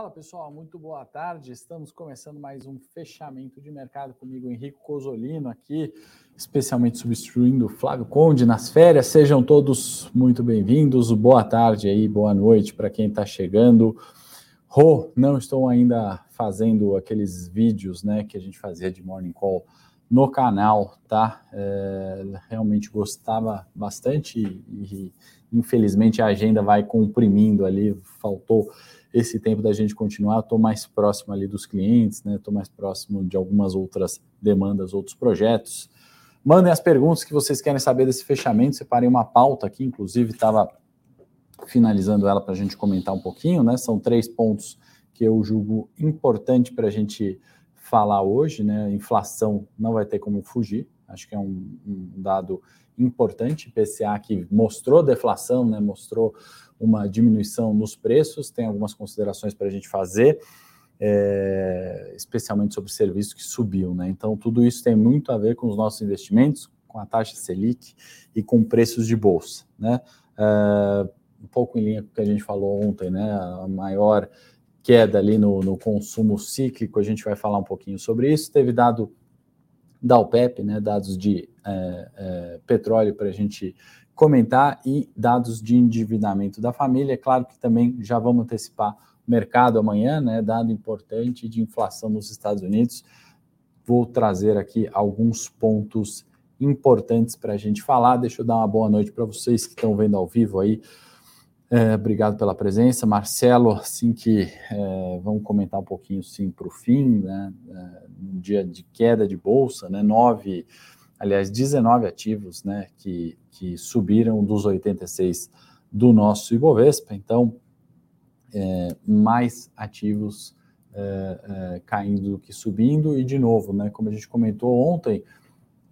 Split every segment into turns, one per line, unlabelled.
Fala pessoal, muito boa tarde. Estamos começando mais um fechamento de mercado comigo, Henrique Cosolino, aqui, especialmente substituindo Flávio Conde nas férias. Sejam todos muito bem-vindos. Boa tarde aí, boa noite para quem está chegando. Rô, não estou ainda fazendo aqueles vídeos né, que a gente fazia de Morning Call no canal, tá? É, realmente gostava bastante e, e infelizmente a agenda vai comprimindo ali, faltou esse tempo da gente continuar, estou mais próximo ali dos clientes, né? Estou mais próximo de algumas outras demandas, outros projetos. Mandem as perguntas que vocês querem saber desse fechamento. Separei uma pauta aqui, inclusive estava finalizando ela para a gente comentar um pouquinho, né? São três pontos que eu julgo importante para a gente falar hoje, né? Inflação não vai ter como fugir, acho que é um, um dado importante, PCA que mostrou deflação, né? Mostrou uma diminuição nos preços, tem algumas considerações para a gente fazer, é, especialmente sobre serviço que subiu. Né? Então, tudo isso tem muito a ver com os nossos investimentos, com a taxa Selic e com preços de bolsa. Né? É, um pouco em linha com o que a gente falou ontem, né? a maior queda ali no, no consumo cíclico, a gente vai falar um pouquinho sobre isso. Teve dado da OPEP, né, dados de é, é, petróleo para a gente comentar e dados de endividamento da família. É claro que também já vamos antecipar o mercado amanhã, né? Dado importante de inflação nos Estados Unidos. Vou trazer aqui alguns pontos importantes para a gente falar. Deixa eu dar uma boa noite para vocês que estão vendo ao vivo aí. É, obrigado pela presença, Marcelo. Assim que é, vamos comentar um pouquinho sim para o fim, né? Um dia de queda de bolsa, né? Nove aliás, 19 ativos né, que, que subiram dos 86 do nosso Ibovespa, então mais ativos caindo do que subindo, e de novo, né, como a gente comentou ontem,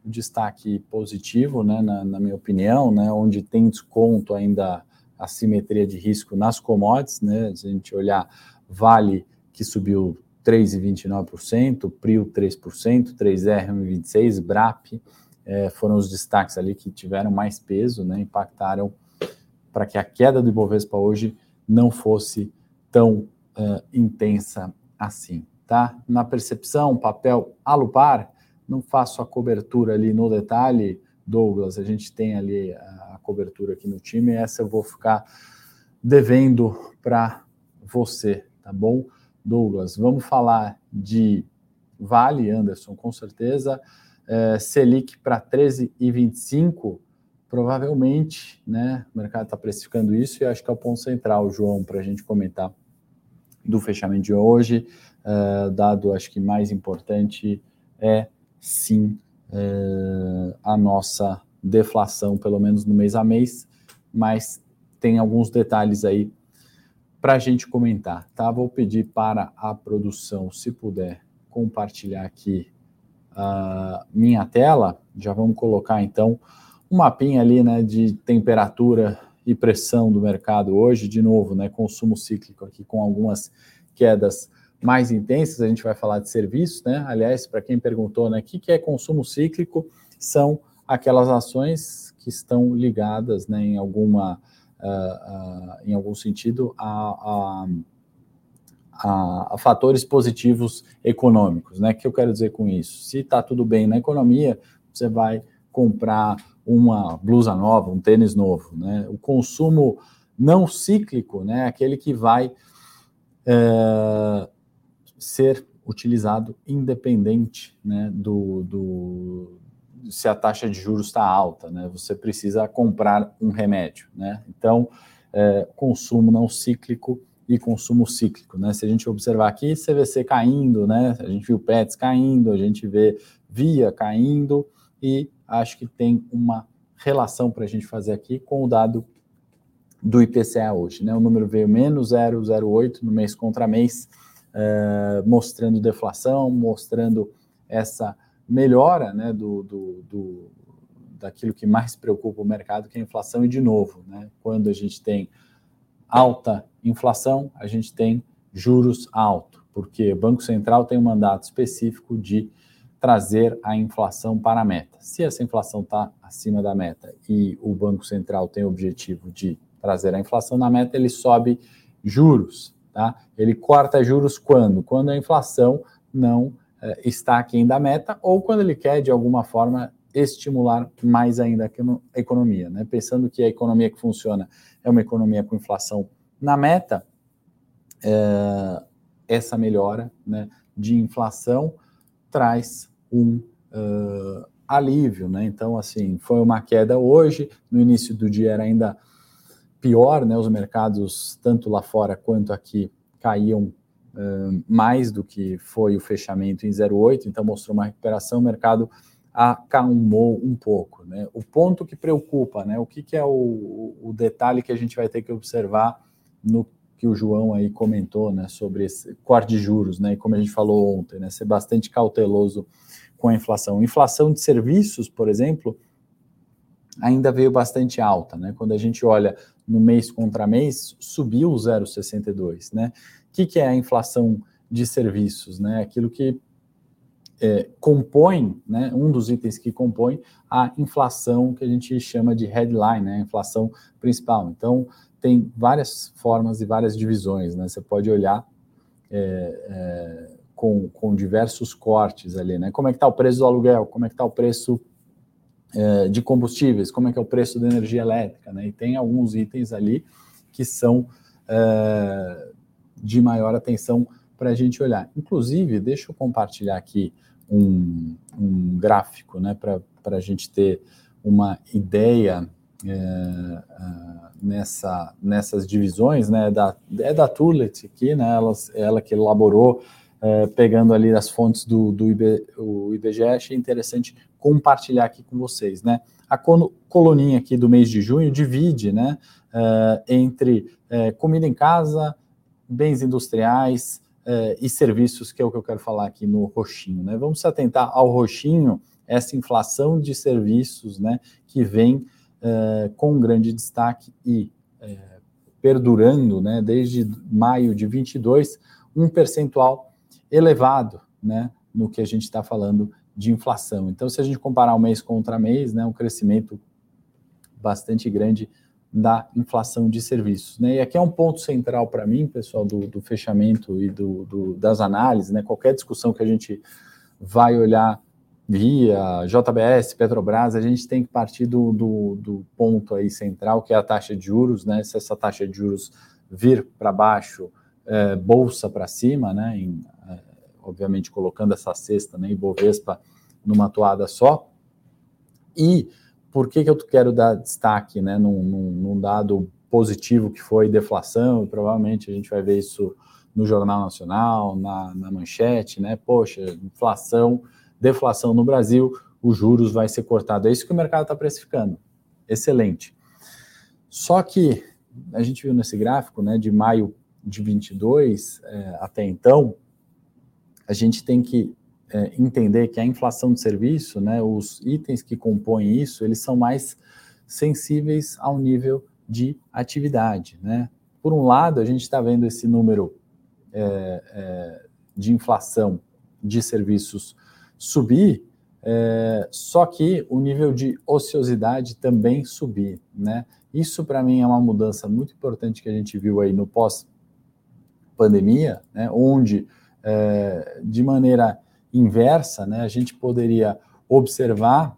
destaque positivo, né, na, na, minha opinião, né, onde tem desconto ainda a simetria de risco nas commodities, né, se a gente olhar Vale, que subiu 3,29%, Prio 3%, 3R 1,26%, BRAP é, foram os destaques ali que tiveram mais peso, né, impactaram para que a queda do Ibovespa hoje não fosse tão uh, intensa assim, tá? Na percepção, papel alupar, não faço a cobertura ali no detalhe, Douglas, a gente tem ali a cobertura aqui no time, essa eu vou ficar devendo para você, tá bom? Douglas. Vamos falar de Vale, Anderson, com certeza. É, Selic para 13,25, provavelmente, né? O mercado está precificando isso e acho que é o ponto central, João, para a gente comentar do fechamento de hoje. É, dado, acho que mais importante é sim é, a nossa deflação, pelo menos no mês a mês, mas tem alguns detalhes aí para a gente comentar, tá? Vou pedir para a produção, se puder, compartilhar aqui a minha tela. Já vamos colocar então um mapinha ali, né, de temperatura e pressão do mercado hoje, de novo, né, consumo cíclico aqui com algumas quedas mais intensas. A gente vai falar de serviços, né? Aliás, para quem perguntou, né, o que, que é consumo cíclico? São aquelas ações que estão ligadas, né, em alguma uh, em algum sentido, a, a, a, fatores positivos econômicos. Né? O que eu quero dizer com isso? Se está tudo bem na economia, você vai comprar uma blusa nova, um tênis novo. Né? O consumo não cíclico, né? aquele que vai é, ser utilizado independente né, do, do, se a taxa de juros está alta, né? Você precisa comprar um remédio, né? Então, é, consumo não cíclico e consumo cíclico, né? Se a gente observar aqui, CVC caindo, né? A gente viu PETs caindo, a gente vê Via caindo e acho que tem uma relação para a gente fazer aqui com o dado do IPCA hoje, né? O número veio menos 0,08 no mês contra mês, é, mostrando deflação, mostrando essa melhora né, do, do, do, daquilo que mais preocupa o mercado, que é a inflação, e de novo, né, quando a gente tem alta inflação, a gente tem juros altos, porque o Banco Central tem um mandato específico de trazer a inflação para a meta. Se essa inflação está acima da meta e o Banco Central tem o objetivo de trazer a inflação na meta, ele sobe juros, Tá? Ele corta juros quando? Quando a inflação não está aquém da meta ou quando ele quer, de alguma forma, estimular mais ainda a economia. Né? Pensando que a economia que funciona é uma economia com inflação na meta, é, essa melhora né, de inflação traz um uh, alívio. Né? Então, assim, foi uma queda hoje, no início do dia era ainda pior, né? Os mercados, tanto lá fora quanto aqui, caíam mais do que foi o fechamento em 0,8, então mostrou uma recuperação, o mercado acalmou um pouco. Né? O ponto que preocupa, né? o que, que é o, o, detalhe que a gente vai ter que observar no que o João aí comentou né, sobre esse corte de juros, né? E como a gente falou ontem, né? Ser bastante cauteloso com a inflação. Inflação de serviços, por exemplo, ainda veio bastante alta, né? Quando a gente olha no mês contra mês, subiu 0,62, né? O que, que é a inflação de serviços, né? Aquilo que é, compõe, né, um dos itens que compõe a inflação que a gente chama de headline, né, a inflação principal. Então, tem várias formas e várias divisões, né? Você pode olhar é, é, com, com diversos cortes ali, né? Como é que está o preço do aluguel? Como é que está o preço é, de combustíveis, como é que é o preço da energia elétrica, né? E tem alguns itens ali que são é, de maior atenção para a gente olhar. Inclusive, deixa eu compartilhar aqui um, um gráfico, né, para a gente ter uma ideia é, é, nessa, nessas divisões, né, da, é da Tulet aqui, né, ela, ela que elaborou, é, pegando ali as fontes do, do IB, o IBGE, achei interessante compartilhar aqui com vocês, né? A coluninha aqui do mês de junho divide, né, uh, entre uh, comida em casa, bens industriais uh, e serviços, que é o que eu quero falar aqui no roxinho, né? Vamos se atentar ao roxinho, essa inflação de serviços, né, que vem com um grande destaque e perdurando, né, desde maio de 22, um percentual elevado, né, no que a gente está falando de inflação. Então, se a gente comparar o mês contra mês, né, um crescimento bastante grande da inflação de serviços. Né? E aqui é um ponto central para mim, pessoal, do, do fechamento e do, do, das análises, né? qualquer discussão que a gente vai olhar via JBS, Petrobras, a gente tem que partir do, do, do, ponto aí central, que é a taxa de juros, né? Se essa taxa de juros vir para baixo, é, bolsa para cima, né? Em, é, obviamente colocando essa cesta, né, Ibovespa numa toada só. E por que, que eu quero dar destaque né, num, num, num dado positivo que foi deflação, e provavelmente a gente vai ver isso no Jornal Nacional, na, na manchete, né? Poxa, inflação, deflação no Brasil, os juros vai ser cortado. É isso que o mercado está precificando. Excelente. Só que a gente viu nesse gráfico, né, de maio de 22 é, até então, a gente tem que é, entender que a inflação de serviço, né, os itens que compõem isso, eles são mais sensíveis ao nível de atividade. Né? Por um lado, a gente está vendo esse número é, é, de inflação de serviços subir, é, só que o nível de ociosidade também subir. Né? Isso, para mim, é uma mudança muito importante que a gente viu aí no pós-pandemia, né, onde é, de maneira inversa, né, a gente poderia observar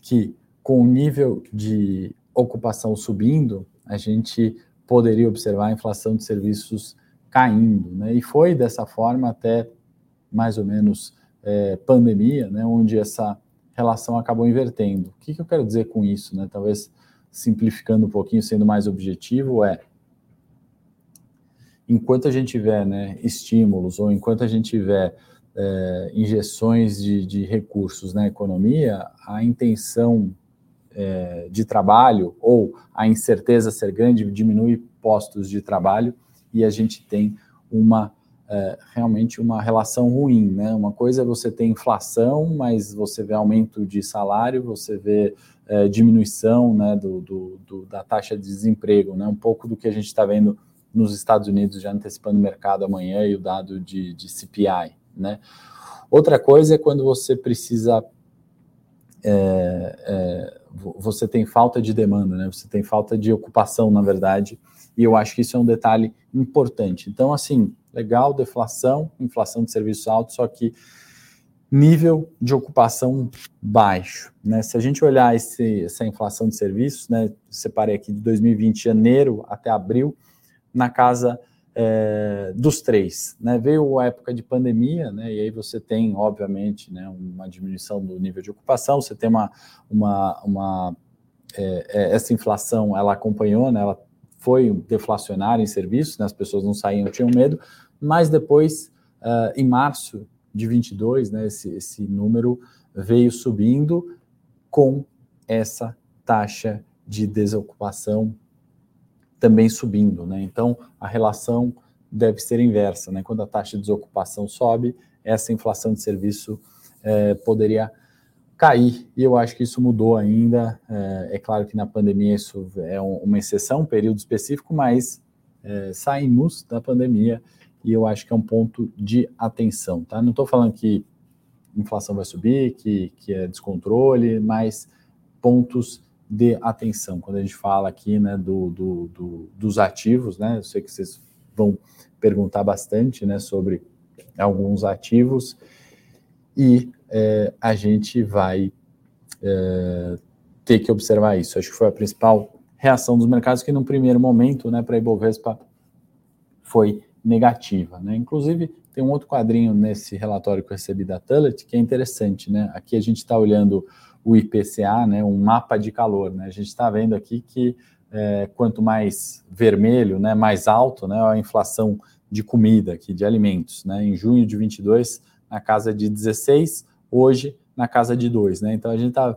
que com o nível de ocupação subindo, a gente poderia observar a inflação de serviços caindo, né? E foi dessa forma até mais ou menos é, pandemia, né? Onde essa relação acabou invertendo. O que, que eu quero dizer com isso, né? Talvez simplificando um pouquinho, sendo mais objetivo, é enquanto a gente tiver né, estímulos ou enquanto a gente tiver é, injeções de, de, recursos na economia, a intenção é, de trabalho ou a incerteza ser grande diminui postos de trabalho e a gente tem uma é, realmente uma relação ruim, né? Uma coisa é você ter inflação, mas você vê aumento de salário, você vê é, diminuição, né, do, do, do, da taxa de desemprego, né? Um pouco do que a gente está vendo nos Estados Unidos, já antecipando o mercado amanhã e o dado de, de CPI, né? Outra coisa é quando você precisa é, é, você tem falta de demanda, né? Você tem falta de ocupação, na verdade, e eu acho que isso é um detalhe importante. Então, assim, legal, deflação, inflação de serviços altos, só que nível de ocupação baixo. Né? Se a gente olhar esse, essa inflação de serviços, né, separei aqui de 2020, janeiro até abril, na casa é, dos três. Né? Veio a época de pandemia, né? e aí você tem, obviamente, né, uma diminuição do nível de ocupação, você tem uma. uma, uma é, é essa inflação ela acompanhou, né, ela foi deflacionária em serviços, né, as pessoas não saíam, tinham medo, mas depois, uh, em março de 22, né, esse, esse número veio subindo com essa taxa de desocupação também subindo, né? Então a relação deve ser inversa, né? Quando a taxa de desocupação sobe, essa inflação de serviço é, poderia cair. E eu acho que isso mudou ainda. É, é claro que na pandemia isso é um, uma exceção, um período específico, mas é, saímos da pandemia e eu acho que é um ponto de atenção, tá? Não estou falando que inflação vai subir, que, que é descontrole, mas pontos de atenção. Quando a gente fala aqui né, do, do, do, dos ativos, né, eu sei que vocês vão perguntar bastante né, sobre alguns ativos e é, a gente vai é, ter que observar isso. Acho que foi a principal reação dos mercados que, no primeiro momento, né, para a Ibovespa, foi negativa. Né? Inclusive, tem um outro quadrinho nesse relatório que eu recebi da Tullet que é interessante. Né? Aqui a gente está olhando o IPCA, né, um mapa de calor. Né? A gente está vendo aqui que é, quanto mais vermelho, né, mais alto né, a inflação de comida, aqui, de alimentos. Né? Em junho de 22, na casa de 16, hoje na casa de 2. Né? Então a gente está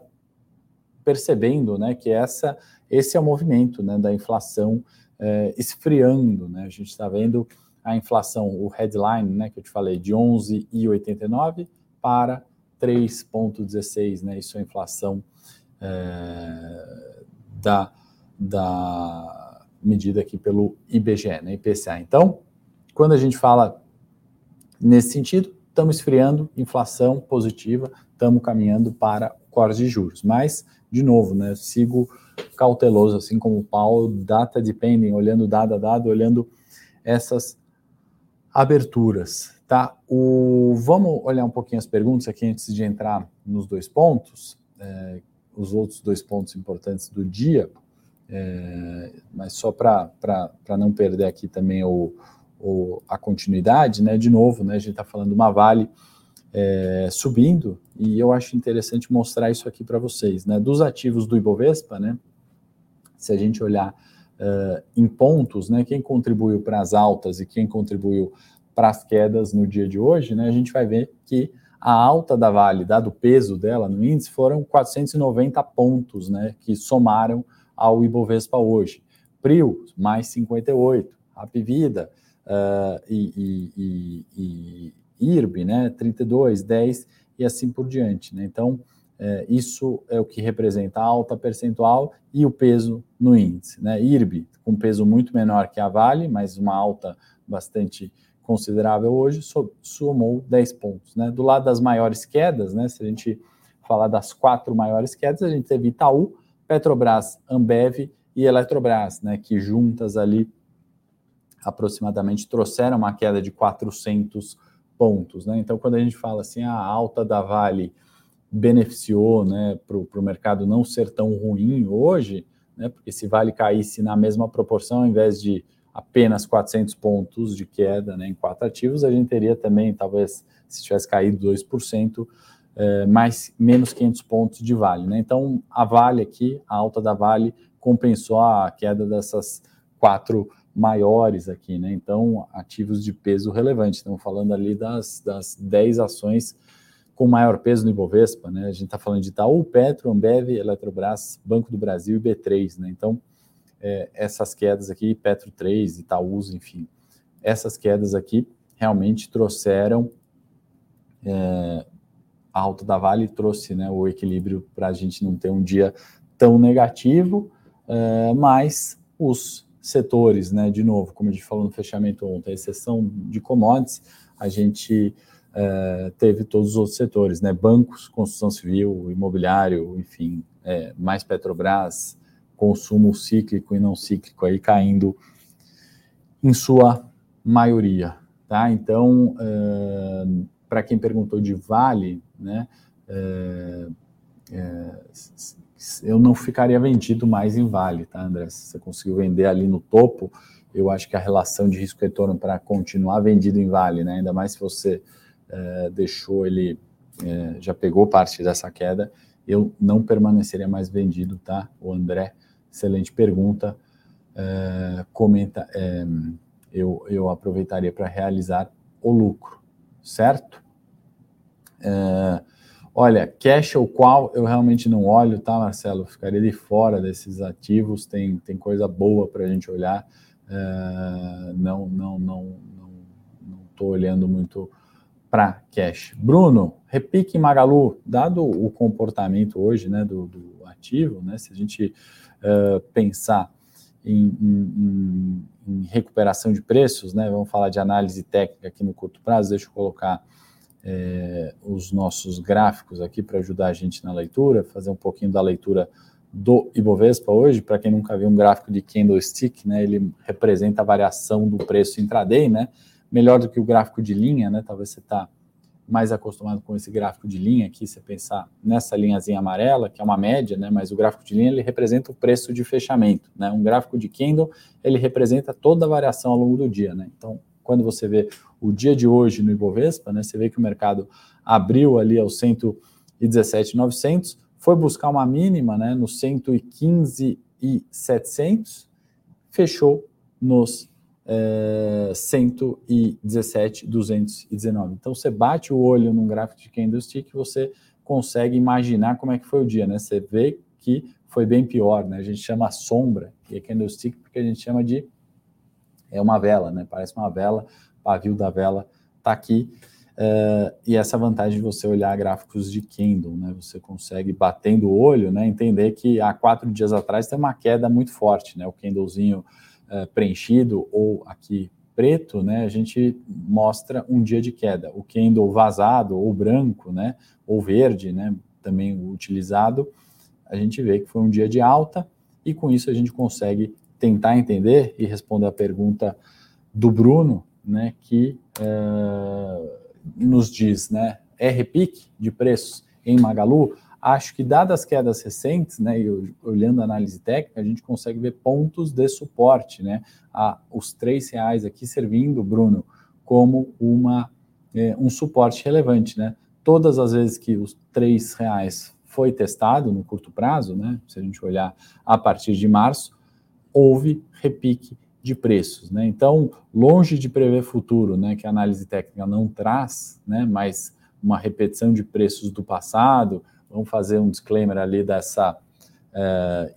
percebendo né, que essa, esse é o movimento né, da inflação é, esfriando. Né? A gente está vendo a inflação, o headline né, que eu te falei, de 11,89 para 3,16, né? Isso é a inflação é, da, da medida aqui pelo IBGE, né? IPCA. Então, quando a gente fala nesse sentido, estamos esfriando, inflação positiva, estamos caminhando para corte de juros. Mas, de novo, né? Sigo cauteloso, assim como o Paulo, data dependem, olhando dado a dado, olhando essas aberturas. Tá? O, vamos olhar um pouquinho as perguntas aqui antes de entrar nos dois pontos, é, os outros dois pontos importantes do dia, é, mas só para não perder aqui também o, o, a continuidade, né? De novo, né? A gente está falando uma Vale é, subindo e eu acho interessante mostrar isso aqui para vocês, né? Dos ativos do Ibovespa, né? Se a gente olhar uh, em pontos, né? Quem contribuiu para as altas e quem contribuiu para as quedas no dia de hoje, né, a gente vai ver que a alta da Vale, dado o peso dela no índice, foram 490 pontos, né, que somaram ao Ibovespa hoje. Prio, mais 58. Rapvida uh, e, e, e, e IRB, né, 32, 10 e assim por diante. Né? Então, é, isso é o que representa a alta percentual e o peso no índice. Né? IRB, com peso muito menor que a Vale, mas uma alta bastante considerável hoje, somou 10 pontos. Né? Do lado das maiores quedas, né, se a gente falar das quatro maiores quedas, a gente teve Itaú, Petrobras, Ambev e Eletrobras, né, que juntas ali aproximadamente trouxeram uma queda de 400 pontos. Né? Então, quando a gente fala assim, a alta da Vale beneficiou né, para o mercado não ser tão ruim hoje, né, porque se Vale caísse na mesma proporção, ao invés de apenas 400 pontos de queda né, em quatro ativos, a gente teria também, talvez, se tivesse caído 2%, é, mais, menos 500 pontos de Vale. Né? Então, a Vale aqui, a alta da Vale, compensou a queda dessas quatro maiores aqui. Né? Então, ativos de peso relevante. Estamos falando ali das, das 10 ações com maior peso no Ibovespa. Né? A gente está falando de Itaú, Petro, Ambev, Eletrobras, Banco do Brasil e B3. Né? Então, é, essas quedas aqui, Petro 3, Itaús, enfim, essas quedas aqui realmente trouxeram é, a alta da Vale trouxe né, o equilíbrio para a gente não ter um dia tão negativo, é, mas os setores, né, de novo, como a gente falou no fechamento ontem, a exceção de commodities, a gente é, teve todos os outros setores, né? Bancos, construção civil, imobiliário, enfim, é, mais Petrobras, consumo cíclico e não cíclico aí caindo em sua maioria, tá? Então, é, para quem perguntou de Vale, né? Eu não ficaria vendido mais em Vale, tá, André? Se você conseguiu vender ali no topo, eu acho que a relação de risco-retorno para continuar vendido em Vale, né? Ainda mais se você é, deixou ele, é, já pegou parte dessa queda, eu não permaneceria mais vendido, tá? O André, excelente pergunta. É, comenta, eu, eu aproveitaria para realizar o lucro, certo? Olha, cash ou qual eu realmente não olho, tá, Marcelo? Ficaria de fora desses ativos, tem, tem coisa boa para a gente olhar. Não, não, não, não estou olhando muito para cash. Bruno, repique Magalu, dado o comportamento hoje né, do, do ativo, né, se a gente uh, pensar em, em, em, recuperação de preços, né, vamos falar de análise técnica aqui no curto prazo, deixa eu colocar é, os nossos gráficos aqui para ajudar a gente na leitura, fazer um pouquinho da leitura do Ibovespa hoje, para quem nunca viu um gráfico de candlestick, né, ele representa a variação do preço intraday, né, melhor do que o gráfico de linha, né? Talvez você está mais acostumado com esse gráfico de linha aqui, você pensar nessa linhazinha amarela, que é uma média, né? Mas o gráfico de linha ele representa o preço de fechamento, né? Um gráfico de candle ele representa toda a variação ao longo do dia, né? Então, quando você vê o dia de hoje no Ibovespa, né? Você vê que o mercado abriu ali aos 117,900, foi buscar uma mínima, né? No 115,700, fechou nos é, 117, 219. Então você bate o olho num gráfico de candlestick, você consegue imaginar como é que foi o dia, né? Você vê que foi bem pior, né? A gente chama sombra, e é candlestick porque a gente chama de é uma vela, né? Parece uma vela, pavio da vela tá aqui. Uh, e essa vantagem de você olhar gráficos de candle, né? Você consegue batendo o olho, né? Entender que há quatro dias atrás tem uma queda muito forte, né? O candlezinho uh, preenchido ou aqui preto, né, a gente mostra um dia de queda. O candle vazado ou branco, né, ou verde, né, também utilizado, a gente vê que foi um dia de alta e com isso a gente consegue tentar entender e responder a pergunta do Bruno, né, que uh, nos diz, né, é repique de preços em Magalu? Acho que, dadas as quedas recentes, né, e olhando a análise técnica, a gente consegue ver pontos de suporte, né, a, os três reais aqui servindo, Bruno, como uma, é, um suporte relevante, né. Todas as vezes que os três reais foi testado no curto prazo, né, se a gente olhar a partir de março, houve repique de preços, né? Então, longe de prever futuro, né, que a análise técnica não traz, né, mas uma repetição de preços do passado, Vamos fazer um disclaimer ali dessa, é,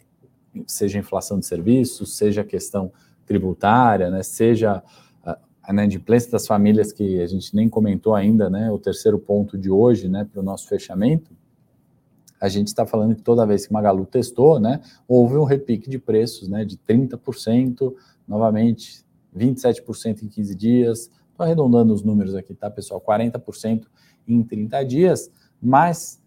seja inflação de serviços, seja questão tributária, né, seja a, inadimplência das famílias que a gente nem comentou ainda, né, o terceiro ponto de hoje, né, para o nosso fechamento, a gente está falando que toda vez que Magalu testou, né, houve um repique de preços, né, de 30%, novamente 27% em 15 dias, estou arredondando os números aqui, tá, pessoal, 40% em 30 dias, mas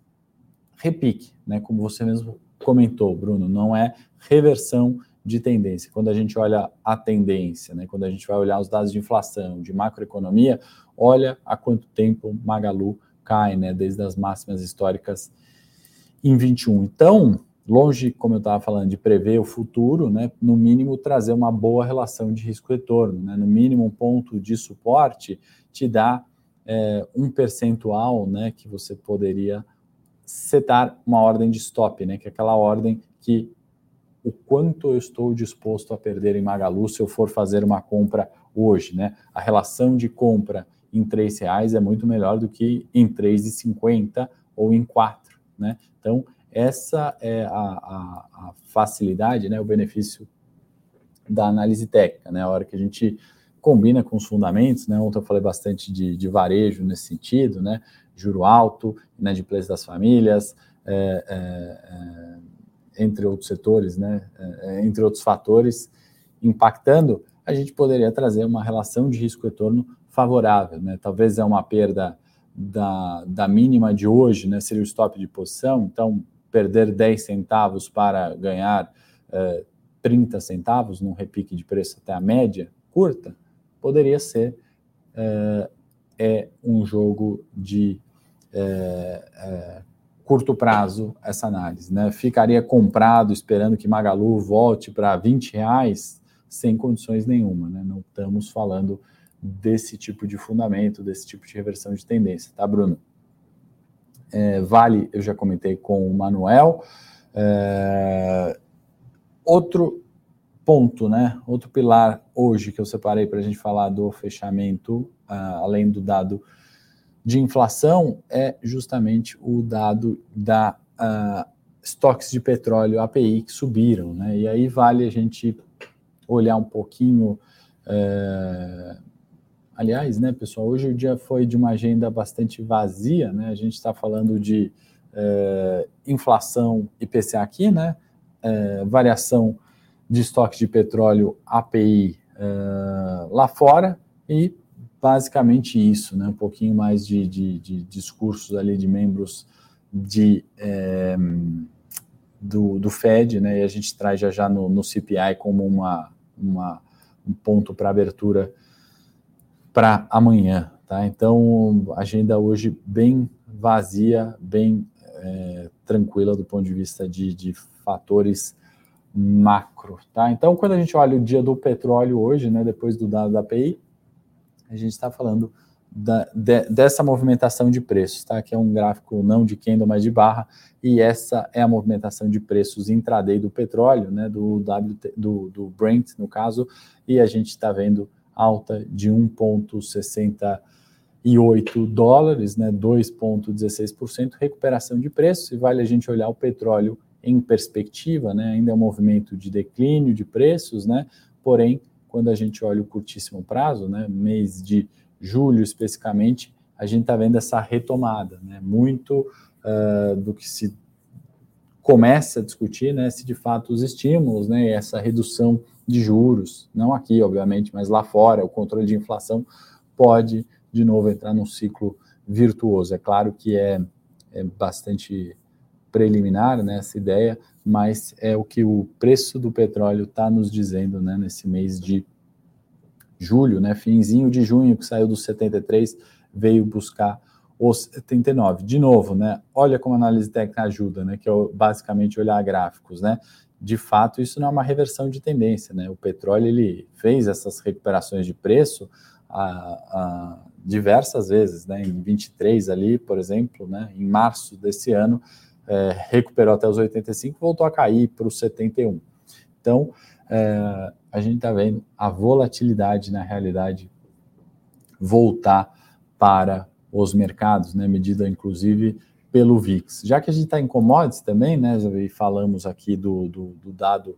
repique, né? Como você mesmo comentou, Bruno, não é reversão de tendência. Quando a gente olha a tendência, né? Quando a gente vai olhar os dados de inflação, de macroeconomia, olha há quanto tempo Magalu cai, né? Desde as máximas históricas em 21. Então, longe, como eu estava falando, de prever o futuro, né? No mínimo trazer uma boa relação de risco-retorno, né? No mínimo um ponto de suporte te dá é, um percentual, né? Que você poderia setar uma ordem de stop, né? Que é aquela ordem que o quanto eu estou disposto a perder em Magalu se eu for fazer uma compra hoje, né? A relação de compra em três reais é muito melhor do que em 3,50 ou em 4, né? Então, essa é a, a, a, facilidade, né? O benefício da análise técnica, né? A hora que a gente combina com os fundamentos, né? Ontem eu falei bastante de, de varejo nesse sentido, né? Juro alto, inadimplência das famílias, é, é, é, entre outros setores, né, é, é, entre outros fatores, impactando, a gente poderia trazer uma relação de risco-retorno favorável. Né? Talvez é uma perda da, da mínima de hoje, né, seria o stop de posição, então perder 10 centavos para ganhar uh, 30 centavos num repique de preço até a média curta, poderia ser é um jogo de uh, curto prazo essa análise. Né? Ficaria comprado esperando que Magalu volte para 20 reais sem condições nenhuma. Né? Não estamos falando desse tipo de fundamento, desse tipo de reversão de tendência, tá, Bruno? É, vale, eu já comentei com o Manuel. É, outro ponto, né? Outro pilar hoje que eu separei para a gente falar do fechamento, uh, além do dado de inflação, é justamente o dado da uh, estoques de petróleo API que subiram, né? E aí vale a gente olhar um pouquinho uh, Aliás, né, pessoal, hoje o dia foi de uma agenda bastante vazia, né? A gente está falando de é, inflação IPCA aqui, né? É, variação de estoque de petróleo API lá fora e basicamente isso, né? Um pouquinho mais de, de, de discursos ali de membros de é, do, do Fed, né? E a gente traz já já no, no CPI como uma, uma um ponto para abertura para amanhã, tá? Então, agenda hoje bem vazia, bem é, tranquila do ponto de vista de, de fatores macro, tá? Então, quando a gente olha o dia do petróleo hoje, né, depois do dado da API, a gente está falando da, de, dessa movimentação de preços, tá? Que é um gráfico não de candle, mas de barra, e essa é a movimentação de preços intraday do petróleo, né? Do, WT, do, do Brent, no caso, e a gente está vendo alta de 1,68 dólares, né, 2,16%, recuperação de preços, e vale a gente olhar o petróleo em perspectiva, né, ainda é um movimento de declínio de preços, né, porém, quando a gente olha o curtíssimo prazo, né, mês de julho especificamente, a gente está vendo essa retomada, né, muito uh, do que se começa a discutir, né, se de fato os estímulos, né, essa redução de juros, não aqui, obviamente, mas lá fora, o controle de inflação pode, de novo, entrar num ciclo virtuoso. É claro que é, é bastante preliminar né, essa ideia, mas é o que o preço do petróleo está nos dizendo né, nesse mês de julho, né, finzinho de junho, que saiu dos 73, veio buscar os 79. De novo, né, olha como a análise técnica ajuda, né, que é basicamente olhar gráficos, né, de fato, isso não é uma reversão de tendência, né? O petróleo ele fez essas recuperações de preço a, a diversas vezes, né? Em 23 ali, por exemplo, né? Em março desse ano, é, recuperou até os 85, voltou a cair para os 71. Então, é, a gente está vendo a volatilidade na realidade voltar para os mercados, né? Medida inclusive pelo VIX. Já que a gente está em commodities também, né, e falamos aqui do, do, do, dado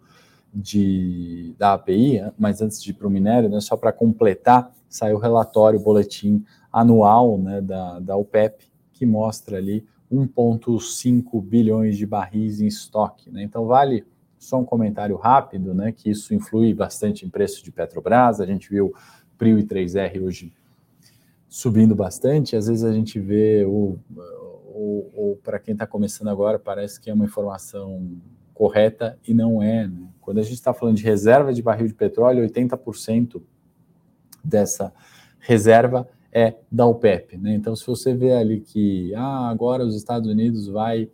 de, da API, mas antes de ir para o minério, né, só para completar, saiu o relatório, o boletim anual né, da, da OPEP, que mostra ali 1,5 bilhões de barris em estoque. Né? Então, vale só um comentário rápido, né, que isso influi bastante em preço de Petrobras, a gente viu PRIO e 3R hoje subindo bastante, às vezes a gente vê o, ou, ou para quem está começando agora, parece que é uma informação correta e não é. Né? Quando a gente está falando de reserva de barril de petróleo, 80% dessa reserva é da OPEP. Né? Então, se você vê ali que ah, agora os Estados Unidos vai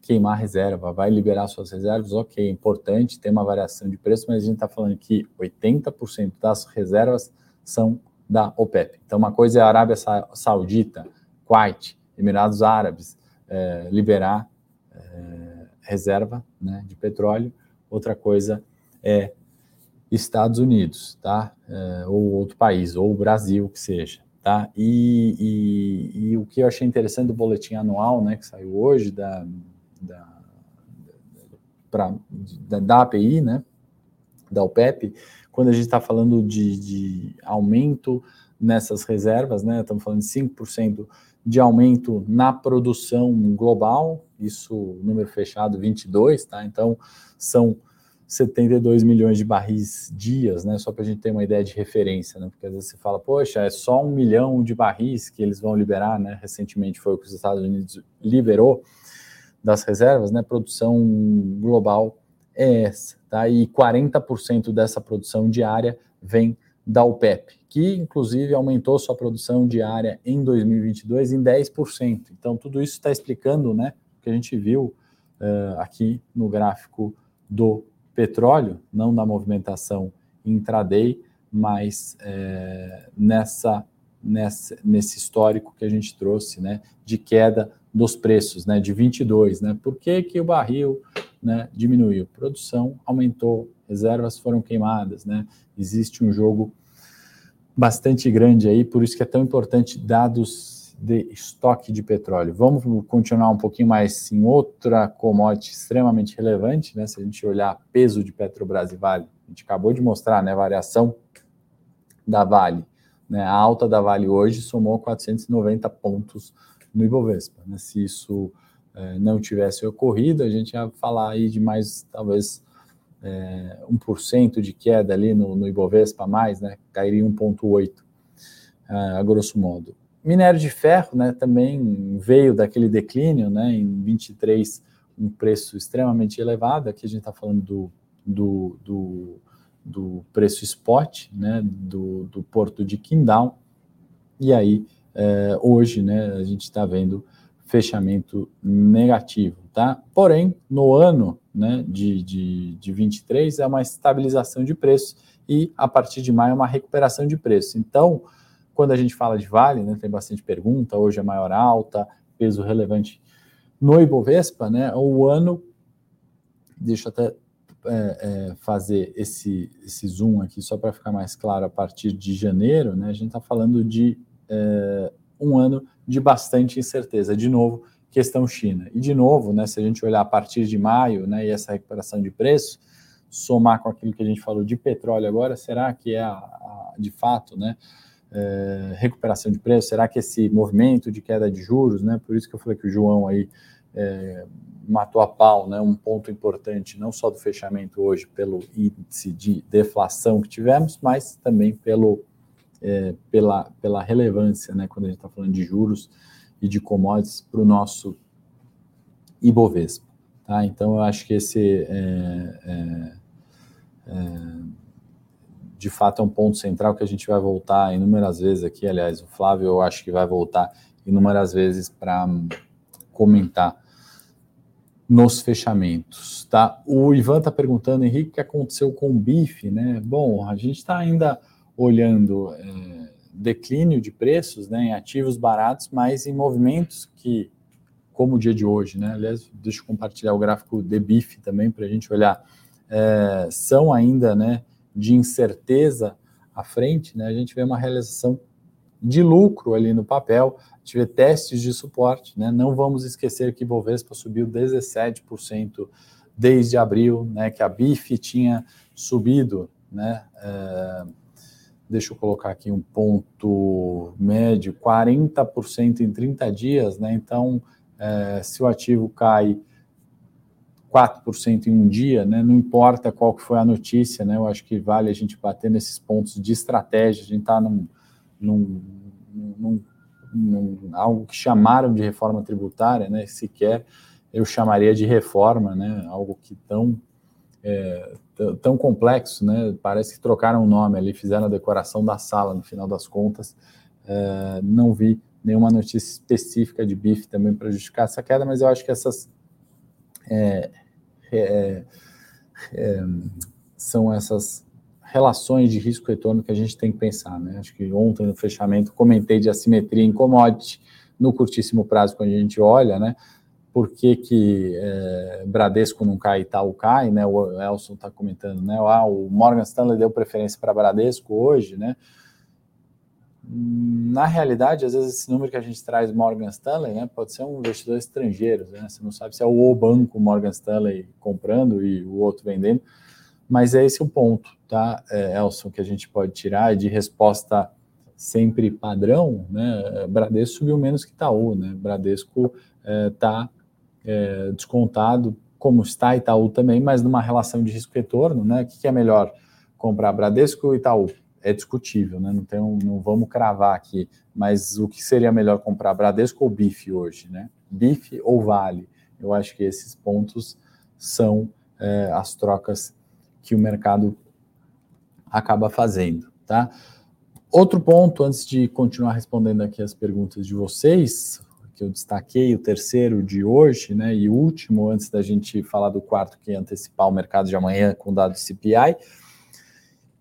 queimar reserva, vai liberar suas reservas, ok, é importante ter uma variação de preço, mas a gente está falando que 80% das reservas são da OPEP. Então, uma coisa é a Arábia Saudita, Kuwait, Emirados Árabes é, liberar é, reserva né, de petróleo, outra coisa é Estados Unidos, tá? Ou outro país, ou o Brasil, que seja, tá? E, e, e, o que eu achei interessante do boletim anual, né, que saiu hoje da, da, pra, da, da API, né, da OPEP, quando a gente está falando de, de aumento nessas reservas, né, estamos falando de 5% de aumento na produção global, isso número fechado 22, tá? Então são 72 milhões de barris dias, né? Só para a gente ter uma ideia de referência, né? Porque às vezes você fala, poxa, é só um milhão de barris que eles vão liberar, né? Recentemente foi o que os Estados Unidos liberou das reservas, né? Produção global é essa, tá? E 40% dessa produção diária vem da OPEP, que inclusive aumentou sua produção diária em 2022 em 10%. Então, tudo isso está explicando, né? O que a gente viu uh, aqui no gráfico do petróleo, não na movimentação intraday, mas é, nessa, nessa, nesse histórico que a gente trouxe, né, de queda dos preços, né, de 22, né, por que, que o barril, né, diminuiu? Produção aumentou, reservas foram queimadas, né, existe um jogo bastante grande aí, por isso que é tão importante dados de estoque de petróleo. Vamos continuar um pouquinho mais em outra commodity extremamente relevante, né? Se a gente olhar peso de Petrobras e Vale, a gente acabou de mostrar, né, a variação da Vale, né? A alta da Vale hoje somou 490 pontos no Ibovespa, né? Se isso é, não tivesse ocorrido, a gente ia falar aí de mais talvez é, 1% de queda ali no, no Ibovespa mais, né? Cairia 1,8 é, a grosso modo. Minério de ferro, né, também veio daquele declínio, né, em 23, um preço extremamente elevado. Aqui a gente está falando do, do, do, do, preço spot, né, do, do porto de Qingdao. E aí, é, hoje, né, a gente está vendo fechamento negativo, tá? Porém, no ano né, de, de, de 23 é uma estabilização de preço e a partir de maio é uma recuperação de preço. Então, quando a gente fala de Vale, né, tem bastante pergunta, hoje é maior alta, peso relevante no Ibovespa, né, o ano, deixa eu até é, é, fazer esse, esse zoom aqui só para ficar mais claro, a partir de janeiro, né, a gente está falando de é, um ano de bastante incerteza. De novo, questão China. E de novo, né, se a gente olhar a partir de maio né, e essa recuperação de preço, somar com aquilo que a gente falou de petróleo agora, será que é a, a, de fato, né? É, recuperação de preço? Será que esse movimento de queda de juros, né? Por isso que eu falei que o João aí é, matou a pau, né? Um ponto importante, não só do fechamento hoje pelo índice de deflação que tivemos, mas também pelo, é, pela, pela relevância, né? Quando a gente está falando de juros e de commodities para o nosso Ibovespa. Tá? Então, eu acho que esse é, é, é de fato é um ponto central que a gente vai voltar inúmeras vezes aqui. Aliás, o Flávio eu acho que vai voltar inúmeras vezes para comentar nos fechamentos, tá? O Ivan está perguntando, Henrique, o que aconteceu com o BIF, né? Bom, a gente está ainda olhando é, declínio de preços, né, em ativos baratos, mas em movimentos que, como o dia de hoje, né? Aliás, deixa eu compartilhar o gráfico de BIF também para a gente olhar, é, são ainda, né? De incerteza à frente, né, a gente vê uma realização de lucro ali no papel, a gente vê testes de suporte, né, não vamos esquecer que Bovespa subiu 17% desde abril, né, que a BIF tinha subido, né, é, deixa eu colocar aqui um ponto médio, 40% em 30 dias, né, então é, se o ativo cai 4% em um dia, né? não importa qual que foi a notícia, né? eu acho que vale a gente bater nesses pontos de estratégia, a gente está num, num, num, num, algo que chamaram de reforma tributária, né? sequer eu chamaria de reforma, né? algo que tão, é, tão complexo, né? parece que trocaram o nome ali, fizeram a decoração da sala no final das contas, é, não vi nenhuma notícia específica de BIF também para justificar essa queda, mas eu acho que essas é, é, é, são essas relações de risco-retorno que a gente tem que pensar. Né? Acho que ontem no fechamento comentei de assimetria em commodity no curtíssimo prazo, quando a gente olha, né? Por que, que é, Bradesco não cai e tal cai, né? O Elson está comentando, né? Ah, o Morgan Stanley deu preferência para Bradesco hoje, né? Na realidade, às vezes esse número que a gente traz Morgan Stanley, né, pode ser um investidor estrangeiro, né? Você não sabe se é o banco Morgan Stanley comprando e o outro vendendo, mas é esse o ponto, tá, é, Elson, que a gente pode tirar de resposta sempre padrão, né? Bradesco subiu menos que Itaú, né? Bradesco está é, é, descontado como está Itaú também, mas numa relação de risco-retorno, né? O que é melhor comprar Bradesco ou Itaú? É discutível, né? Não, tem um, não vamos cravar aqui, mas o que seria melhor comprar Bradesco ou BIF hoje, né? BIF ou Vale? Eu acho que esses pontos são é, as trocas que o mercado acaba fazendo, tá? Outro ponto, antes de continuar respondendo aqui as perguntas de vocês, que eu destaquei, o terceiro de hoje, né, e último, antes da gente falar do quarto, que antecipar o mercado de amanhã com dados CPI,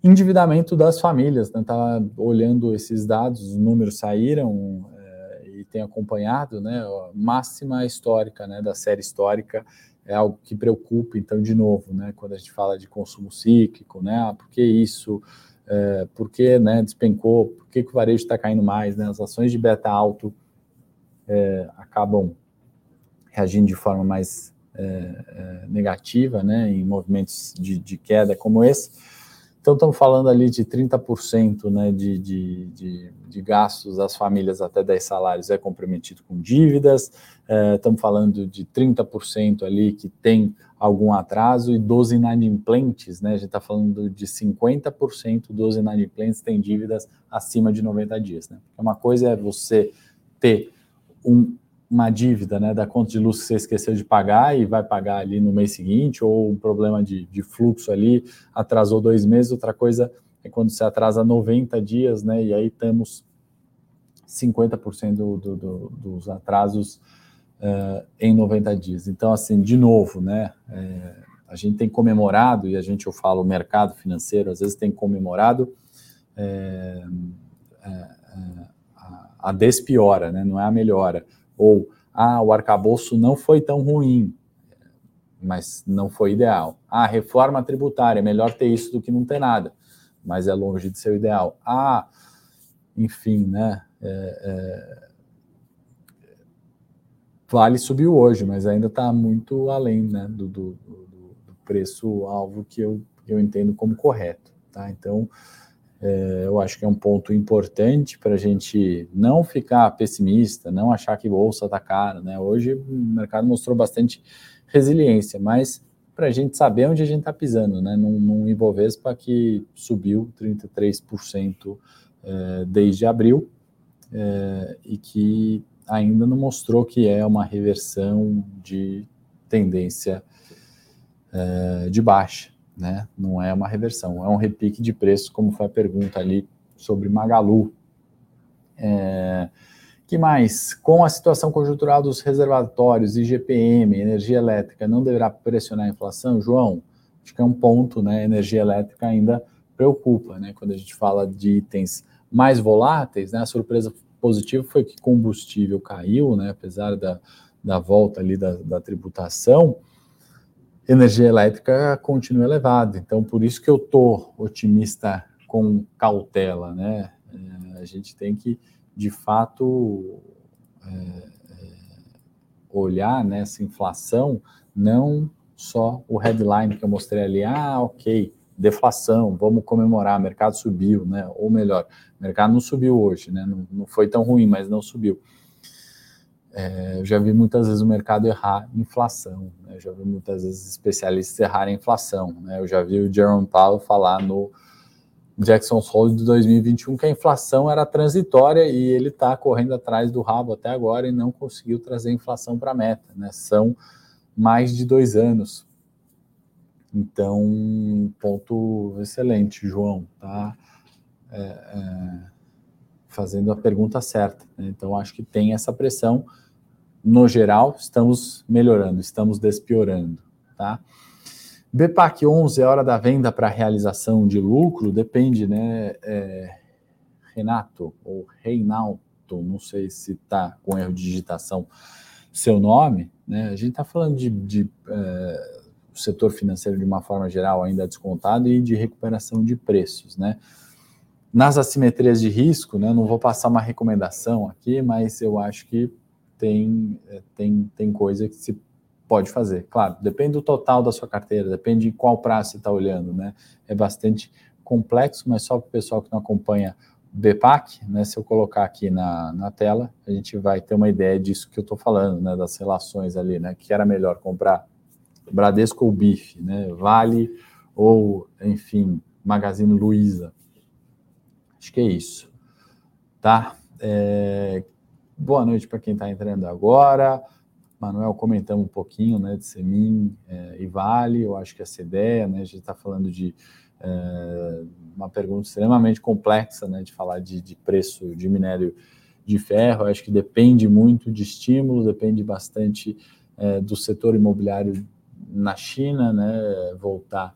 endividamento das famílias, né, tá olhando esses dados, os números saíram é, e tem acompanhado, né, máxima histórica, né, da série histórica, é algo que preocupa, então, de novo, né, quando a gente fala de consumo cíclico, né, ah, por que isso, é, por que, né, despencou, por que, que o varejo está caindo mais, né, as ações de beta alto, é, acabam reagindo de forma mais é, é, negativa, né, em movimentos de, de, queda como esse. Então, estamos falando ali de 30% né, de, de, de, de, gastos das famílias até 10 salários é comprometido com dívidas, é, estamos falando de 30% ali que tem algum atraso e 12 inadimplentes, né, a gente está falando de 50% dos inadimplentes têm dívidas acima de 90 dias. Né? Uma coisa é você ter um, uma dívida né, da conta de luz que você esqueceu de pagar e vai pagar ali no mês seguinte, ou um problema de, de fluxo ali, atrasou dois meses, outra coisa é quando você atrasa 90 dias, né, e aí temos 50% do, do, do, dos atrasos uh, em 90 dias. Então, assim, de novo, né, é, a gente tem comemorado, e a gente, eu falo, o mercado financeiro, às vezes tem comemorado é, é, a despiora, né? não é a melhora. Ou, ah, o arcabouço não foi tão ruim, mas não foi ideal. Ah, reforma tributária, é melhor ter isso do que não ter nada, mas é longe de ser o ideal. Ah, enfim, né? É, é... Vale subiu hoje, mas ainda está muito além né, do, do, do preço-alvo que eu, eu entendo como correto. Tá? Então, é, eu acho que é um ponto importante para a gente não ficar pessimista, não achar que bolsa está cara. Né? Hoje o mercado mostrou bastante resiliência, mas para a gente saber onde a gente está pisando, né? num, num Ibovespa que subiu 33% é, desde abril é, e que ainda não mostrou que é uma reversão de tendência é, de baixa né? Não é uma reversão, é um repique de preço, como foi a pergunta ali sobre Magalu. É, que mais? Com a situação conjuntural dos reservatórios, IGPM, energia elétrica, não deverá pressionar a inflação? João, acho que é um ponto, né? Energia elétrica ainda preocupa, né? Quando a gente fala de itens mais voláteis, né? A surpresa positiva foi que combustível caiu, né? Apesar da, da volta ali da, da tributação, energia elétrica continua elevada. Então, por isso que eu estou otimista com cautela, né? É, a gente tem que, de fato, é, é, olhar nessa inflação, não só o headline que eu mostrei ali, ah, ok, deflação, vamos comemorar, mercado subiu, né? Ou melhor, mercado não subiu hoje, né? Não, não foi tão ruim, mas não subiu. É, eu já vi muitas vezes o mercado errar inflação, né? já vi muitas vezes especialistas errarem inflação. Né? Eu já vi o Jerome Powell falar no Jackson Hole de 2021 que a inflação era transitória e ele está correndo atrás do rabo até agora e não conseguiu trazer a inflação para a meta. Né? São mais de dois anos. Então, ponto excelente, João, tá? É, é fazendo a pergunta certa. Né? Então, acho que tem essa pressão. No geral, estamos melhorando, estamos despiorando. Tá? BPAC 11 é hora da venda para realização de lucro? Depende, né, é, Renato ou Reinaldo, não sei se está com erro de digitação seu nome, né? A gente está falando de, de é, setor financeiro de uma forma geral ainda descontado e de recuperação de preços, né? Nas assimetrias de risco, né, não vou passar uma recomendação aqui, mas eu acho que tem, é, tem, tem coisa que se pode fazer. Claro, depende do total da sua carteira, depende de qual prazo você está olhando, né? É bastante complexo, mas só para o pessoal que não acompanha o BPAC, né? Se eu colocar aqui na, na tela, a gente vai ter uma ideia disso que eu estou falando, né? Das relações ali, né? Que era melhor comprar Bradesco ou BIF, né? Vale ou, enfim, Magazine Luiza. Acho que é isso, tá? É... Boa noite para quem está entrando agora. Manuel, comentamos um pouquinho né, de Semin é, e Vale, eu acho que essa ideia, né, a gente está falando de é, uma pergunta extremamente complexa, né, de falar de, de preço de minério de ferro, eu acho que depende muito de estímulo, depende bastante é, do setor imobiliário na China, né, voltar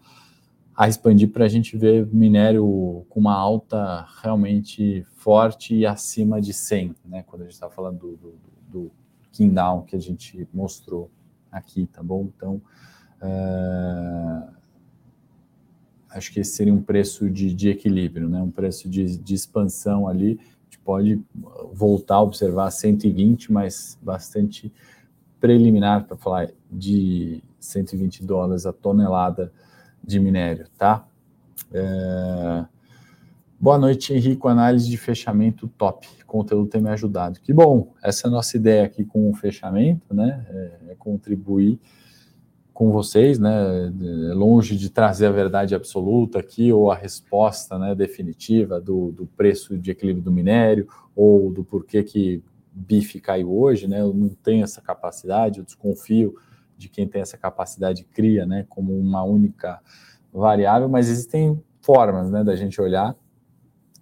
a expandir para a gente ver minério com uma alta realmente forte e acima de 100, né, quando a gente está falando do, do, do que a gente mostrou aqui, tá bom? Então, uh, acho que esse seria um preço de, de equilíbrio, né? um preço de, de expansão ali, a gente pode voltar a observar 120, mas bastante preliminar para falar de 120 dólares a tonelada de minério, tá? É... Boa noite, Henrique. Análise de fechamento top. O conteúdo tem me ajudado. Que bom. Essa é a nossa ideia aqui com o fechamento, né? É, é contribuir com vocês, né? É longe de trazer a verdade absoluta aqui ou a resposta, né, definitiva do, do preço de equilíbrio do minério ou do porquê que bife caiu hoje, né? Eu não tenho essa capacidade. Eu desconfio de quem tem essa capacidade cria, né, como uma única variável, mas existem formas, né, da gente olhar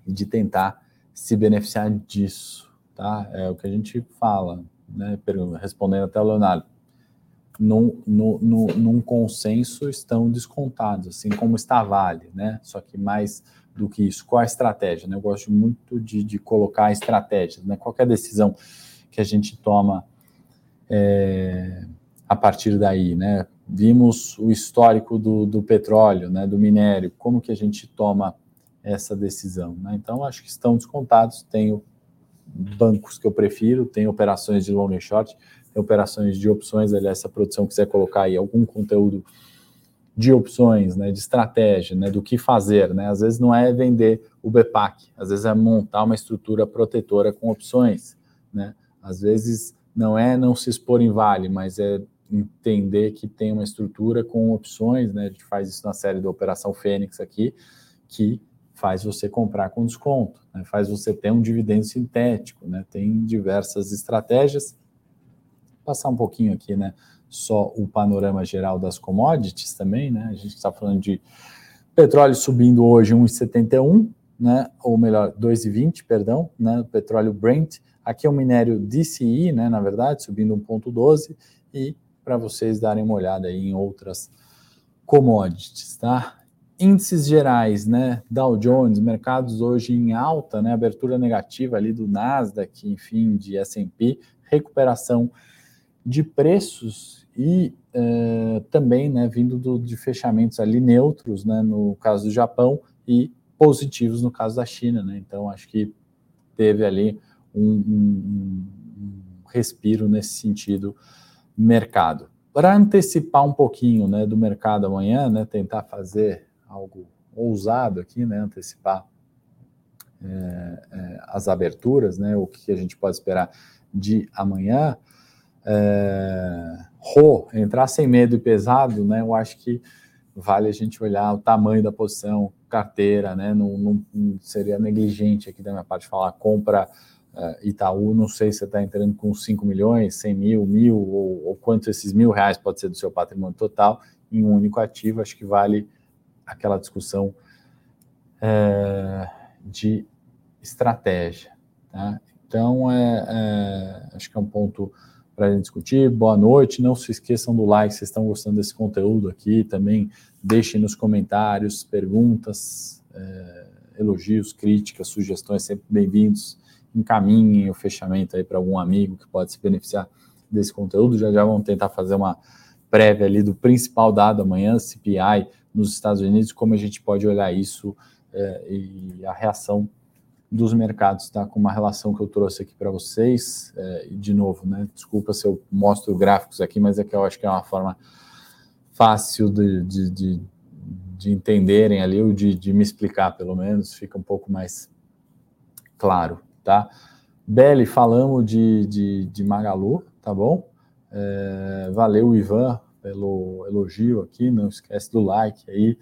e de tentar se beneficiar disso, tá? É o que a gente fala, né, respondendo até o Leonardo. No, no, no, num consenso estão descontados, assim como está Vale, né? Só que mais do que isso, qual a estratégia? Né? Eu gosto muito de, de colocar estratégias, né? Qualquer decisão que a gente toma é, a partir daí, né? Vimos o histórico do, do petróleo, né, do minério, como que a gente toma essa decisão, né? Então, acho que estão descontados, tenho bancos que eu prefiro, tem operações de long e short, operações de opções, aliás, se a produção quiser colocar aí algum conteúdo de opções, né, de estratégia, né, do que fazer, né? Às vezes não é vender o BPAC, às vezes é montar uma estrutura protetora com opções, né? Às vezes não é não se expor em vale, mas é entender que tem uma estrutura com opções, né? A gente faz isso na série da Operação Fênix aqui, que faz você comprar com desconto, né? faz você ter um dividendo sintético, né? Tem diversas estratégias. Vou passar um pouquinho aqui, né? Só o panorama geral das commodities também, né? A gente está falando de petróleo subindo hoje 1,71, né? Ou melhor, 2,20, perdão, né? Petróleo Brent. Aqui é o minério DCI, né? Na verdade, subindo 1,12 e para vocês darem uma olhada aí em outras commodities, tá? Índices gerais, né? Dow Jones, mercados hoje em alta, né? Abertura negativa ali do Nasdaq, enfim, de S&P, recuperação de preços e uh, também, né, vindo do, de fechamentos ali neutros, né, no caso do Japão e positivos no caso da China, né? Então acho que teve ali um, um, um respiro nesse sentido mercado. Para antecipar um pouquinho né, do mercado amanhã, né, tentar fazer algo ousado aqui, né, antecipar é, é, as aberturas, né, o que a gente pode esperar de amanhã. É, Rô, entrar sem medo e pesado, né, eu acho que vale a gente olhar o tamanho da posição, carteira, né, não, não seria negligente aqui da minha parte falar compra Uh, Itaú, não sei se você está entrando com 5 milhões, 100 mil, mil, ou, ou quanto esses mil reais pode ser do seu patrimônio total em um único ativo, acho que vale aquela discussão é, de estratégia. Tá? Então, é, é, acho que é um ponto para a gente discutir. Boa noite, não se esqueçam do like, se estão gostando desse conteúdo aqui, também deixem nos comentários perguntas, é, elogios, críticas, sugestões, sempre bem-vindos encaminhem o fechamento aí para algum amigo que pode se beneficiar desse conteúdo. Já já vamos tentar fazer uma prévia ali do principal dado amanhã, CPI nos Estados Unidos, como a gente pode olhar isso é, e a reação dos mercados, tá? Com uma relação que eu trouxe aqui para vocês, é, de novo, né? Desculpa se eu mostro gráficos aqui, mas é que eu acho que é uma forma fácil de, de, de, de entenderem ali, ou de, de me explicar, pelo menos, fica um pouco mais claro tá? Beli, falamos de, de, de Magalu, tá bom? É, valeu, Ivan, pelo elogio aqui, não esquece do like aí,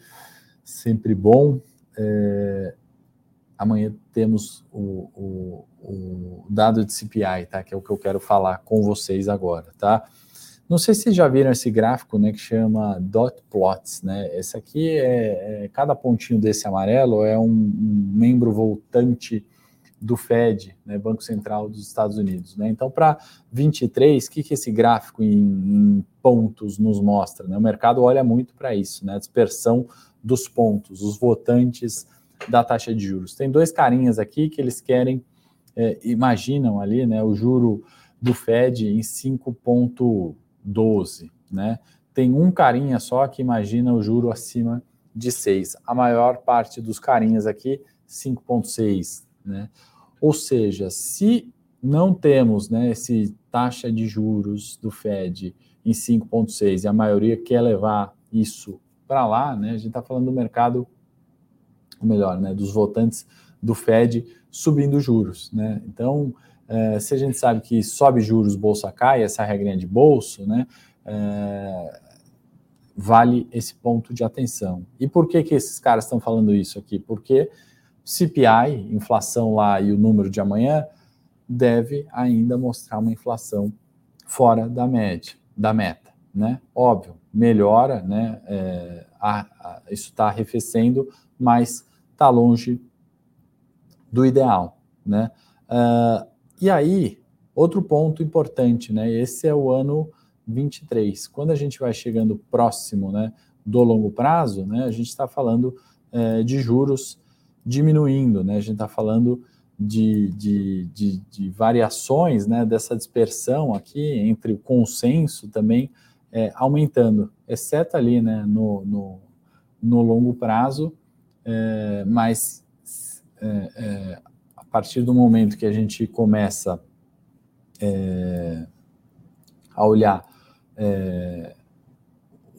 sempre bom. É, amanhã temos o, o, o, dado de CPI, tá? Que é o que eu quero falar com vocês agora, tá? Não sei se vocês já viram esse gráfico, né, que chama dot plots, né? Esse aqui é, é cada pontinho desse amarelo é um, um membro voltante do Fed, né, Banco Central dos Estados Unidos. Né? Então, para 23, o que, que esse gráfico em, em, pontos nos mostra? Né? O mercado olha muito para isso, né? a dispersão dos pontos, os votantes da taxa de juros. Tem dois carinhas aqui que eles querem, é, imaginam ali, né, o juro do Fed em 5,12. Né? Tem um carinha só que imagina o juro acima de 6. A maior parte dos carinhas aqui, 5,6. Né? Ou seja, se não temos né, taxa de juros do Fed em 5,6 e a maioria quer levar isso para lá, né, a gente está falando do mercado, ou melhor, né, dos votantes do Fed subindo juros. Né? Então, é, se a gente sabe que sobe juros, bolsa cai, essa regrinha de bolso, né, é, vale esse ponto de atenção. E por que, que esses caras estão falando isso aqui? Porque CPI, inflação lá e o número de amanhã, deve ainda mostrar uma inflação fora da média, da meta, né? Óbvio, melhora, né? É, a, a, isso está arrefecendo, mas está longe do ideal, né? Uh, e aí, outro ponto importante, né? Esse é o ano 23. Quando a gente vai chegando próximo, né, do longo prazo, né? A gente está falando é, de juros diminuindo, né? A gente está falando de, de, de, de, variações né, dessa dispersão aqui entre o consenso também é, aumentando, exceto ali né, no, no, no longo prazo, é, mas é, é a partir do momento que a gente começa é, a olhar é,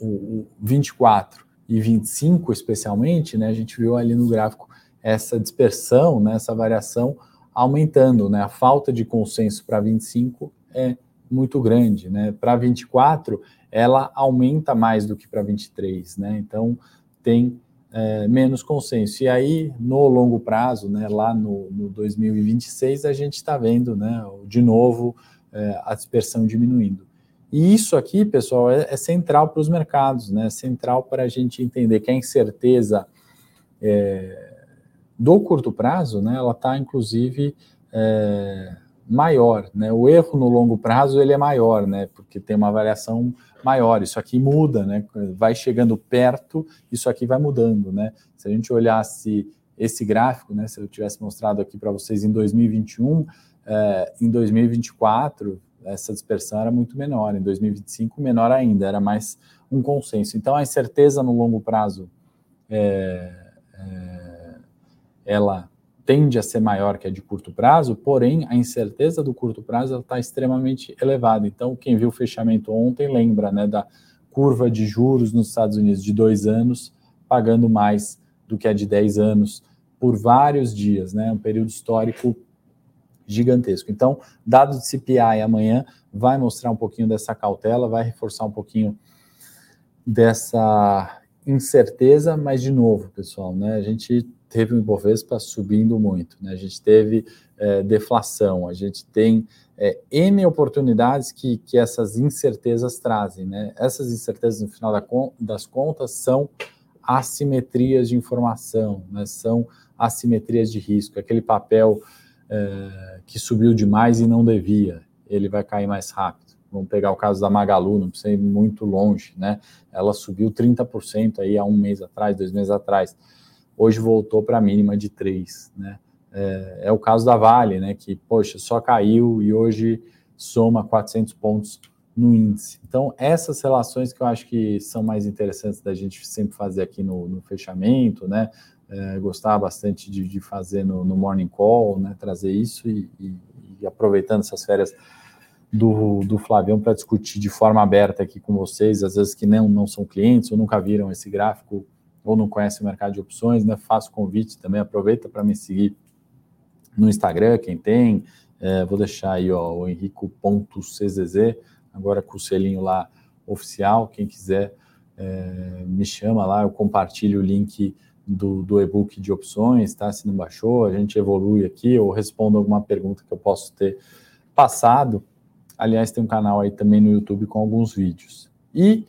o, o 24 e 25 especialmente, né, a gente viu ali no gráfico essa dispersão, né, essa variação aumentando, né? A falta de consenso para 25 é muito grande, né? Para 24 ela aumenta mais do que para 23, né? Então tem é, menos consenso. E aí no longo prazo, né? Lá no, no 2026 a gente está vendo, né? De novo é, a dispersão diminuindo. E isso aqui, pessoal, é, é central para os mercados, né? É central para a gente entender que a incerteza é, do curto prazo, né, ela está inclusive é, maior, né? O erro no longo prazo ele é maior, né? Porque tem uma variação maior. Isso aqui muda, né? Vai chegando perto, isso aqui vai mudando, né? Se a gente olhasse esse gráfico, né? Se eu tivesse mostrado aqui para vocês em 2021, é, em 2024 essa dispersão era muito menor, em 2025 menor ainda, era mais um consenso. Então a incerteza no longo prazo é, é ela tende a ser maior que a de curto prazo, porém a incerteza do curto prazo está extremamente elevada. Então, quem viu o fechamento ontem lembra né, da curva de juros nos Estados Unidos de dois anos, pagando mais do que a de 10 anos por vários dias, né, um período histórico gigantesco. Então, dado de CPI amanhã vai mostrar um pouquinho dessa cautela, vai reforçar um pouquinho dessa incerteza, mas de novo, pessoal, né, a gente teve o Ibovespa subindo muito, né? a gente teve é, deflação, a gente tem é, N oportunidades que, que essas incertezas trazem. Né? Essas incertezas, no final da, das contas, são assimetrias de informação, né? são assimetrias de risco. Aquele papel é, que subiu demais e não devia, ele vai cair mais rápido. Vamos pegar o caso da Magalu, não precisa ir muito longe, né? Ela subiu 30% aí há um mês atrás, dois meses atrás hoje voltou para a mínima de 3, né? É, é, o caso da Vale, né, que, poxa, só caiu e hoje soma 400 pontos no índice. Então, essas relações que eu acho que são mais interessantes da gente sempre fazer aqui no, no fechamento, né, é, gostava bastante de, de fazer no, no, Morning Call, né, trazer isso e, e, e aproveitando essas férias do, do Flavião para discutir de forma aberta aqui com vocês, às vezes que não, não são clientes ou nunca viram esse gráfico, ou não conhece o mercado de opções, né, faço convite também, aproveita para me seguir no Instagram, quem tem, é, vou deixar aí ó, o henrico.czz, agora com o selinho lá oficial. Quem quiser é, me chama lá, eu compartilho o link do, do e-book de opções, tá? Se não baixou, a gente evolui aqui, ou respondo alguma pergunta que eu posso ter passado. Aliás, tem um canal aí também no YouTube com alguns vídeos. E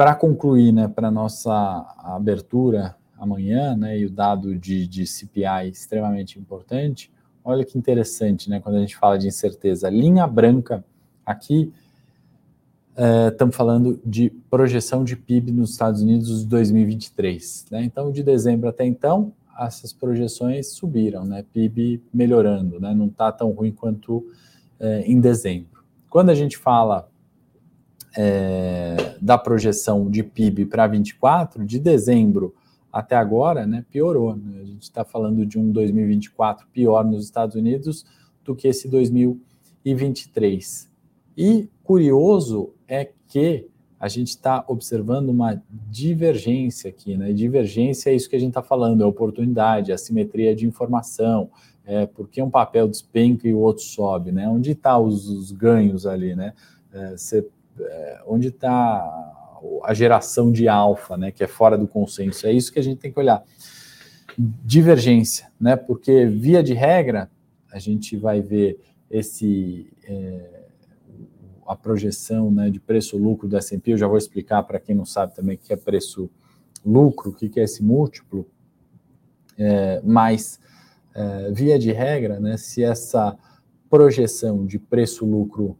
para concluir, né, para nossa abertura amanhã, né, e o dado de, de CPI extremamente importante, olha que interessante, né, quando a gente fala de incerteza. Linha branca aqui estamos é, falando de projeção de PIB nos Estados Unidos de 2023. Né? Então, de dezembro até então, essas projeções subiram, né? PIB melhorando, né? não está tão ruim quanto é, em dezembro. Quando a gente fala é, da projeção de PIB para 24, de dezembro até agora, né, piorou. Né? A gente está falando de um 2024 pior nos Estados Unidos do que esse 2023. E curioso é que a gente está observando uma divergência aqui, né? Divergência é isso que a gente está falando, é oportunidade, assimetria de informação, é porque um papel despenca e o outro sobe, né? Onde está os, os, ganhos ali, né? É, cê, é, onde está a geração de alfa, né? Que é fora do consenso. É isso que a gente tem que olhar. Divergência, né? Porque via de regra a gente vai ver esse é, a projeção né, de preço-lucro do S&P, eu já vou explicar para quem não sabe também o que é preço-lucro, o que é esse múltiplo, é, mas, é, via de regra, né, se essa projeção de preço-lucro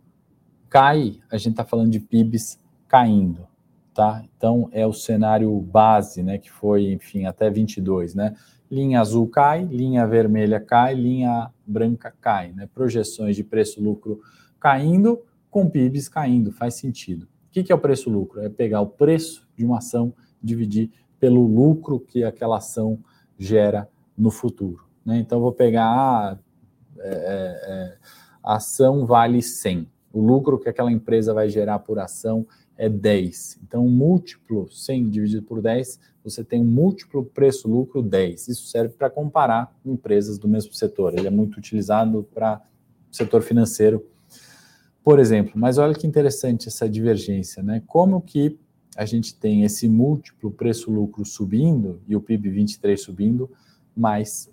cai, a gente está falando de PIBs caindo, tá? Então, é o cenário base, né, que foi, enfim, até 22, né? Linha azul cai, linha vermelha cai, linha branca cai, né? Projeções de preço-lucro caindo, com PIBs caindo, faz sentido. O que é o preço-lucro? É pegar o preço de uma ação, dividir pelo lucro que aquela ação gera no futuro. Né? Então, vou pegar a, é, é, é a ação vale 100. O lucro que aquela empresa vai gerar por ação é 10. Então, múltiplo 100 dividido por 10, você tem um múltiplo preço-lucro 10. Isso serve para comparar empresas do mesmo setor. Ele é muito utilizado para o setor financeiro por exemplo. Mas olha que interessante essa divergência, né? Como que a gente tem esse múltiplo preço-lucro subindo e o PIB 23 subindo, mas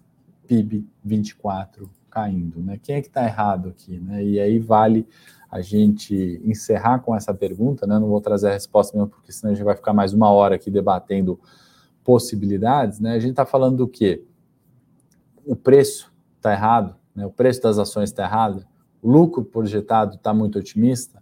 PIB 24 caindo, né? Quem é que está errado aqui, né? E aí vale a gente encerrar com essa pergunta, né? Não vou trazer a resposta mesmo, porque senão a gente vai ficar mais uma hora aqui debatendo possibilidades, né? A gente está falando do quê? O preço está errado, né? O preço das ações está errado, o lucro projetado está muito otimista,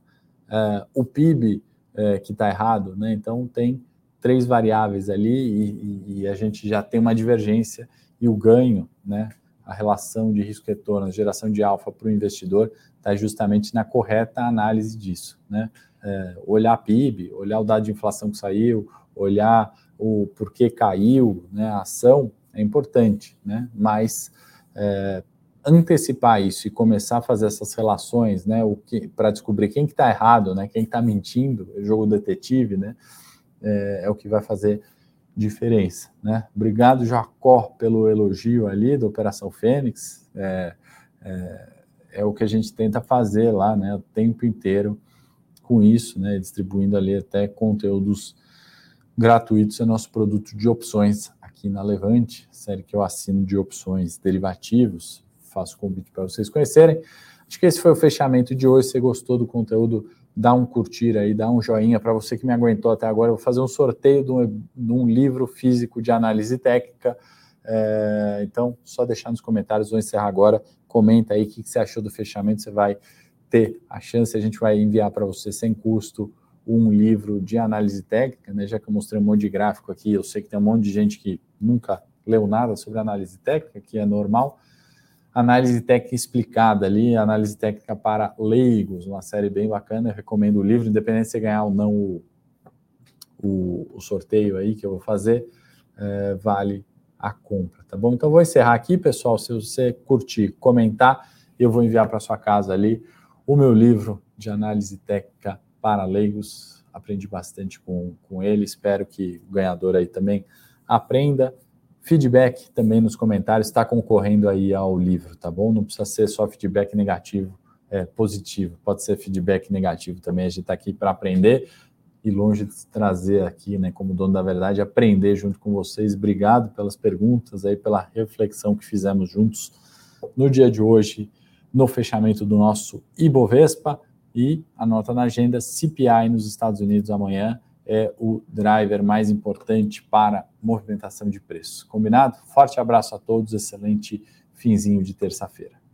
é, o PIB é, que está errado, né? Então tem três variáveis ali e, e, a gente já tem uma divergência e o ganho, né? A relação de risco-retorno, geração de alfa para o investidor está justamente na correta análise disso, né? É, olhar PIB, olhar o dado de inflação que saiu, olhar o porquê caiu, né? A ação é importante, né? Mas é, antecipar isso e começar a fazer essas relações, né, para descobrir quem que está errado, né, quem está mentindo, o jogo detetive, né, é, é, o que vai fazer diferença, né. Obrigado Jacó pelo elogio ali da Operação Fênix, é, é, é, o que a gente tenta fazer lá, né, o tempo inteiro com isso, né, distribuindo ali até conteúdos gratuitos, é nosso produto de opções aqui na Levante, série que eu assino de opções derivativos, faço convite para vocês conhecerem. Acho que esse foi o fechamento de hoje. Se você gostou do conteúdo, dá um curtir aí, dá um joinha. Para você que me aguentou até agora, eu vou fazer um sorteio de um, de um livro físico de análise técnica. É, então, só deixar nos comentários, vou encerrar agora. Comenta aí o que, que você achou do fechamento. Você vai ter a chance, a gente vai enviar para você sem custo um livro de análise técnica, né? Já que eu mostrei um monte de gráfico aqui, eu sei que tem um monte de gente que nunca leu nada sobre análise técnica, que é normal análise técnica explicada ali, análise técnica para leigos, uma série bem bacana. Eu recomendo o livro, independente de você ganhar ou não o, o, o sorteio aí que eu vou fazer, é, vale a compra, tá bom? Então vou encerrar aqui, pessoal. Se você curtir, comentar, eu vou enviar para sua casa ali o meu livro de análise técnica para leigos. Aprendi bastante com, com ele, espero que o ganhador aí também aprenda Feedback também nos comentários está concorrendo aí ao livro, tá bom? Não precisa ser só feedback negativo, é, positivo, pode ser feedback negativo também. A gente está aqui para aprender e longe de trazer aqui, né, como dono da verdade, aprender junto com vocês. Obrigado pelas perguntas aí, pela reflexão que fizemos juntos no dia de hoje, no fechamento do nosso Ibovespa e anota na agenda CPI nos Estados Unidos amanhã é o driver mais importante para movimentação de preços. Combinado? Forte abraço a todos, excelente finzinho de terça-feira.